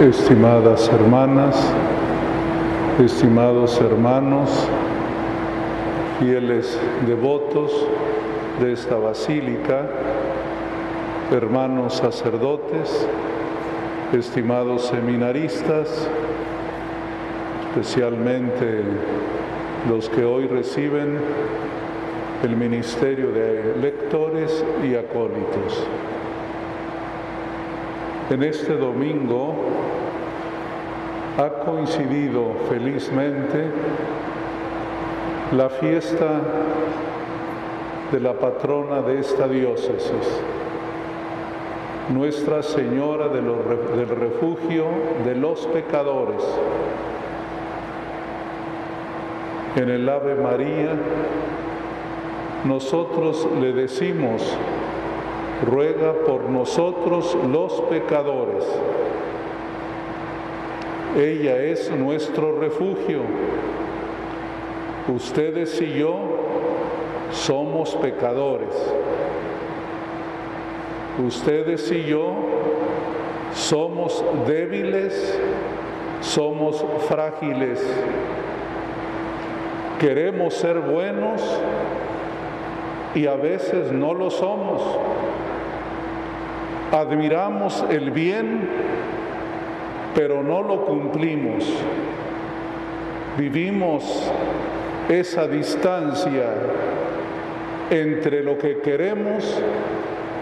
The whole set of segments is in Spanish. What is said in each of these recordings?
estimadas hermanas, estimados hermanos, fieles devotos de esta basílica, hermanos sacerdotes, estimados seminaristas, especialmente los que hoy reciben el ministerio de lectores y acólitos. En este domingo ha coincidido felizmente la fiesta de la patrona de esta diócesis, Nuestra Señora del Refugio de los Pecadores. En el Ave María, nosotros le decimos, ruega por nosotros los pecadores. Ella es nuestro refugio. Ustedes y yo somos pecadores. Ustedes y yo somos débiles, somos frágiles. Queremos ser buenos y a veces no lo somos. Admiramos el bien, pero no lo cumplimos. Vivimos esa distancia entre lo que queremos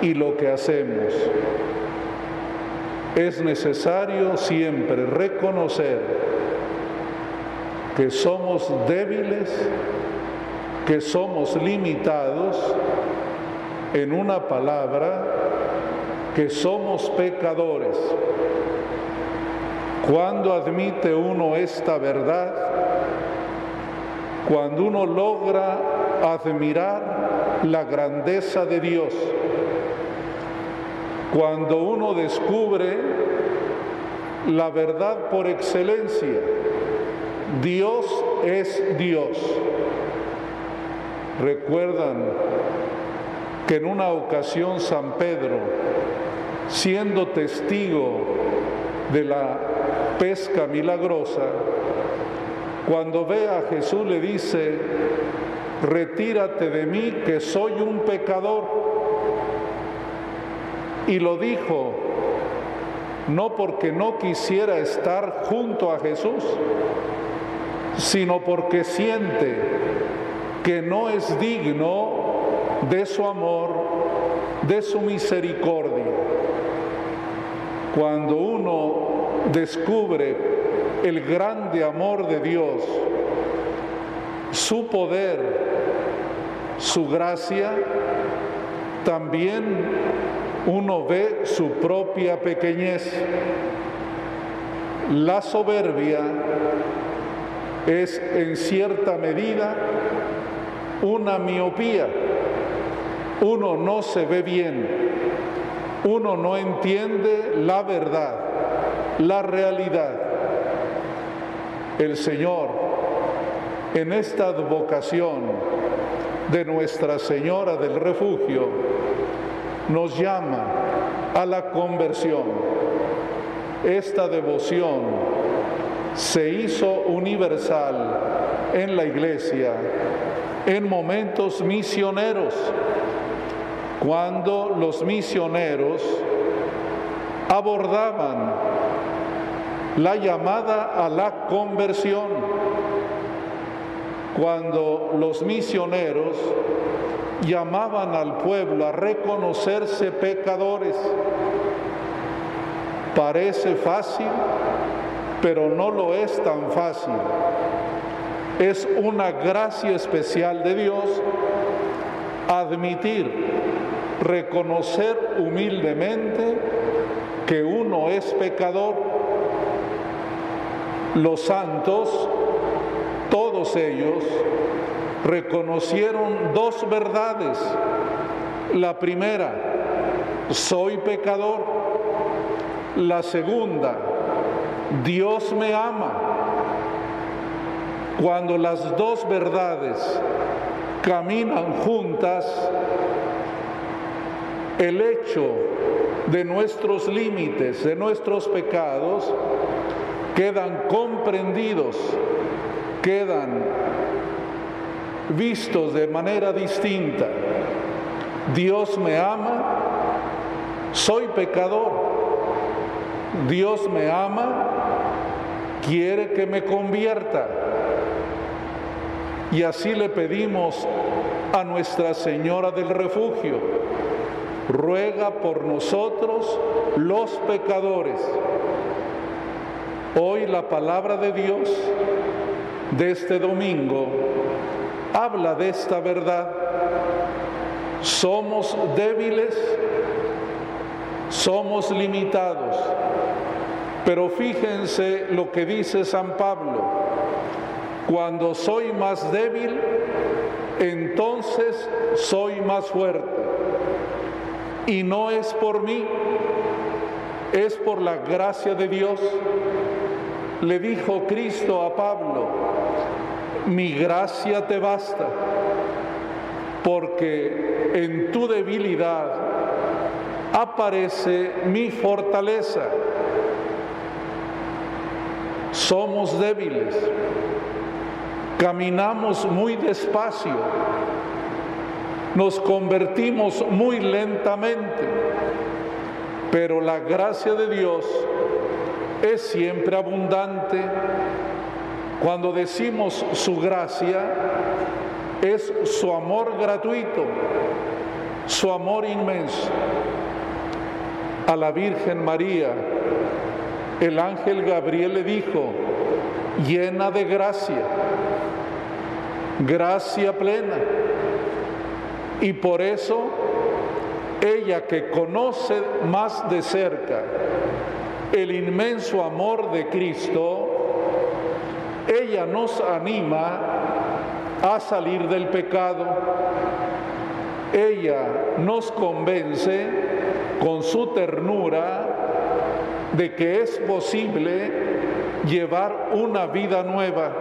y lo que hacemos. Es necesario siempre reconocer que somos débiles, que somos limitados, en una palabra, que somos pecadores. Cuando admite uno esta verdad, cuando uno logra admirar la grandeza de Dios, cuando uno descubre la verdad por excelencia, Dios es Dios. Recuerdan que en una ocasión San Pedro, siendo testigo de la pesca milagrosa, cuando ve a Jesús le dice, retírate de mí que soy un pecador. Y lo dijo no porque no quisiera estar junto a Jesús, sino porque siente que no es digno de su amor, de su misericordia. Cuando uno descubre el grande amor de Dios, su poder, su gracia, también uno ve su propia pequeñez. La soberbia es en cierta medida una miopía. Uno no se ve bien, uno no entiende la verdad, la realidad. El Señor, en esta advocación de Nuestra Señora del Refugio, nos llama a la conversión. Esta devoción se hizo universal en la iglesia en momentos misioneros, cuando los misioneros abordaban la llamada a la conversión, cuando los misioneros llamaban al pueblo a reconocerse pecadores. Parece fácil, pero no lo es tan fácil. Es una gracia especial de Dios admitir, reconocer humildemente que uno es pecador. Los santos, todos ellos, reconocieron dos verdades. La primera, soy pecador. La segunda, Dios me ama. Cuando las dos verdades caminan juntas, el hecho de nuestros límites, de nuestros pecados, quedan comprendidos, quedan vistos de manera distinta. Dios me ama, soy pecador. Dios me ama, quiere que me convierta. Y así le pedimos a Nuestra Señora del Refugio, ruega por nosotros los pecadores. Hoy la palabra de Dios de este domingo habla de esta verdad. Somos débiles, somos limitados, pero fíjense lo que dice San Pablo, cuando soy más débil, entonces soy más fuerte. Y no es por mí, es por la gracia de Dios. Le dijo Cristo a Pablo, mi gracia te basta, porque en tu debilidad aparece mi fortaleza. Somos débiles, caminamos muy despacio, nos convertimos muy lentamente, pero la gracia de Dios es siempre abundante. Cuando decimos su gracia, es su amor gratuito, su amor inmenso. A la Virgen María, el ángel Gabriel le dijo, llena de gracia, gracia plena. Y por eso ella que conoce más de cerca el inmenso amor de Cristo, ella nos anima a salir del pecado. Ella nos convence con su ternura de que es posible llevar una vida nueva,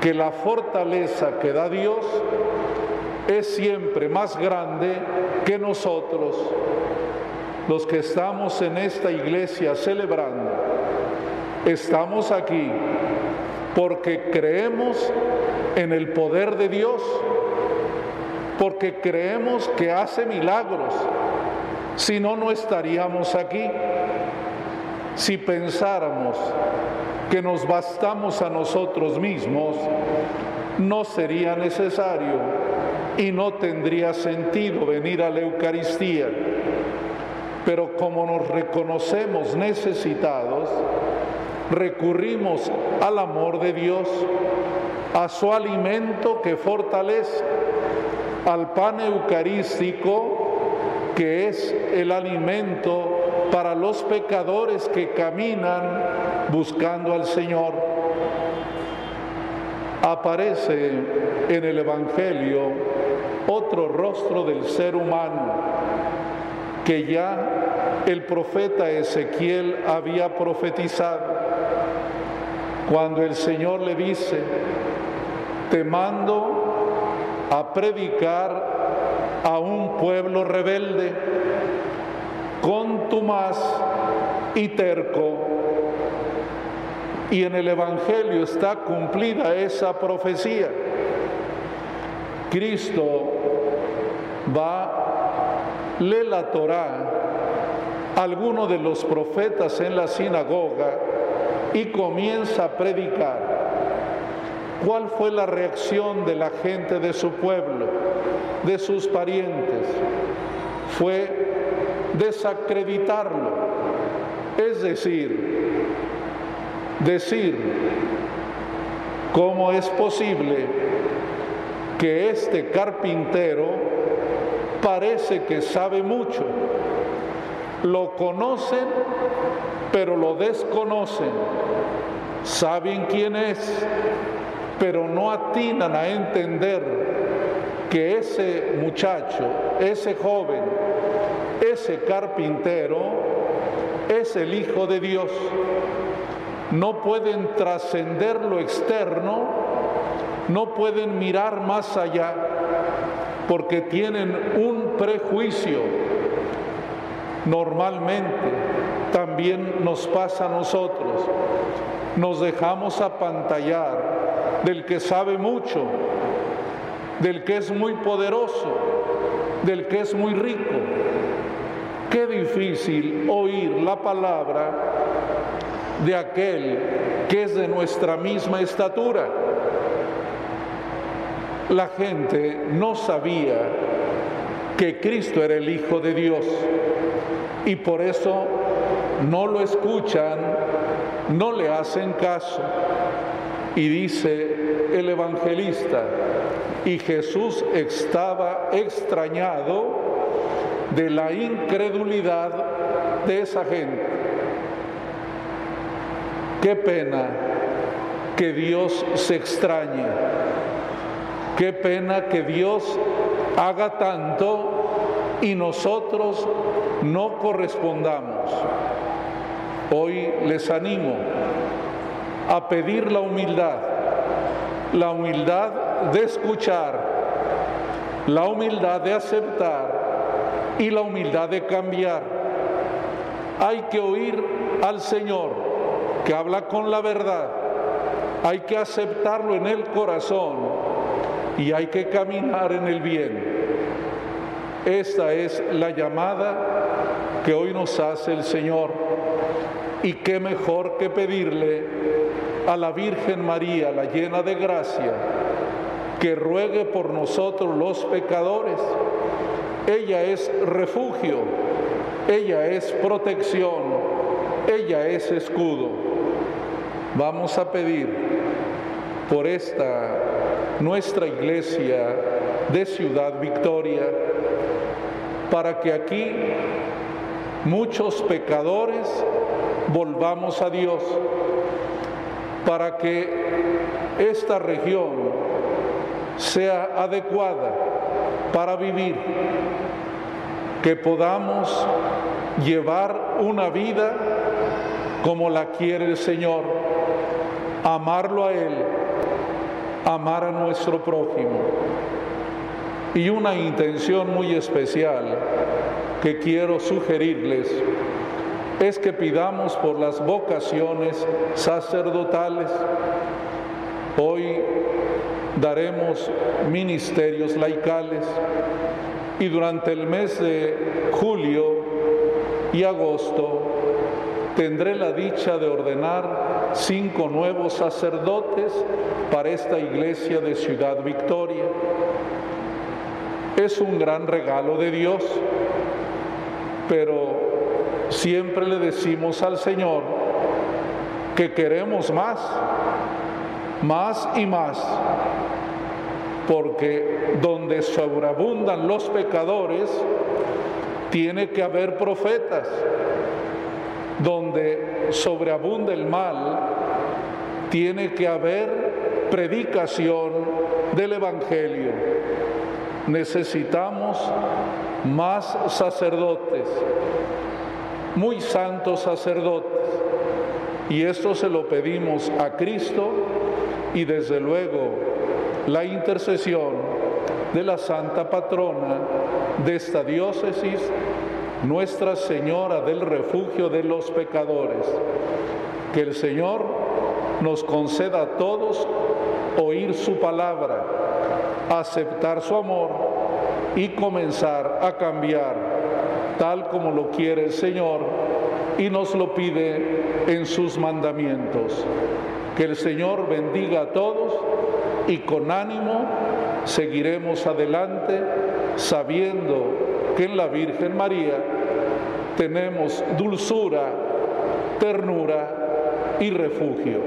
que la fortaleza que da Dios es siempre más grande que nosotros, los que estamos en esta iglesia celebrando. Estamos aquí porque creemos en el poder de Dios, porque creemos que hace milagros, si no, no estaríamos aquí. Si pensáramos que nos bastamos a nosotros mismos, no sería necesario y no tendría sentido venir a la Eucaristía. Pero como nos reconocemos necesitados, recurrimos al amor de Dios, a su alimento que fortalece, al pan eucarístico que es el alimento para los pecadores que caminan buscando al Señor. Aparece en el Evangelio rostro del ser humano que ya el profeta Ezequiel había profetizado cuando el Señor le dice, te mando a predicar a un pueblo rebelde, contumaz y terco. Y en el Evangelio está cumplida esa profecía. Cristo va, lee la Torá, alguno de los profetas en la sinagoga, y comienza a predicar. ¿Cuál fue la reacción de la gente de su pueblo, de sus parientes? Fue desacreditarlo, es decir, decir cómo es posible que este carpintero parece que sabe mucho, lo conocen pero lo desconocen, saben quién es, pero no atinan a entender que ese muchacho, ese joven, ese carpintero es el Hijo de Dios. No pueden trascender lo externo, no pueden mirar más allá, porque tienen un prejuicio Normalmente también nos pasa a nosotros. Nos dejamos apantallar del que sabe mucho, del que es muy poderoso, del que es muy rico. Qué difícil oír la palabra de aquel que es de nuestra misma estatura. La gente no sabía que Cristo era el Hijo de Dios y por eso no lo escuchan, no le hacen caso. Y dice el evangelista, y Jesús estaba extrañado de la incredulidad de esa gente. Qué pena que Dios se extrañe. Qué pena que Dios haga tanto y nosotros no correspondamos. Hoy les animo a pedir la humildad, la humildad de escuchar, la humildad de aceptar y la humildad de cambiar. Hay que oír al Señor que habla con la verdad, hay que aceptarlo en el corazón y hay que caminar en el bien. Esta es la llamada que hoy nos hace el Señor. Y qué mejor que pedirle a la Virgen María, la llena de gracia, que ruegue por nosotros los pecadores. Ella es refugio, ella es protección, ella es escudo. Vamos a pedir por esta nuestra iglesia de Ciudad Victoria, para que aquí muchos pecadores volvamos a Dios, para que esta región sea adecuada para vivir, que podamos llevar una vida como la quiere el Señor, amarlo a Él, amar a nuestro prójimo. Y una intención muy especial que quiero sugerirles es que pidamos por las vocaciones sacerdotales. Hoy daremos ministerios laicales y durante el mes de julio y agosto tendré la dicha de ordenar cinco nuevos sacerdotes para esta iglesia de Ciudad Victoria. Es un gran regalo de Dios, pero siempre le decimos al Señor que queremos más, más y más, porque donde sobreabundan los pecadores, tiene que haber profetas, donde sobreabunda el mal, tiene que haber predicación del Evangelio necesitamos más sacerdotes, muy santos sacerdotes. Y esto se lo pedimos a Cristo y desde luego la intercesión de la Santa Patrona de esta diócesis, Nuestra Señora del Refugio de los Pecadores. Que el Señor nos conceda a todos oír su palabra aceptar su amor y comenzar a cambiar tal como lo quiere el Señor y nos lo pide en sus mandamientos. Que el Señor bendiga a todos y con ánimo seguiremos adelante sabiendo que en la Virgen María tenemos dulzura, ternura y refugio.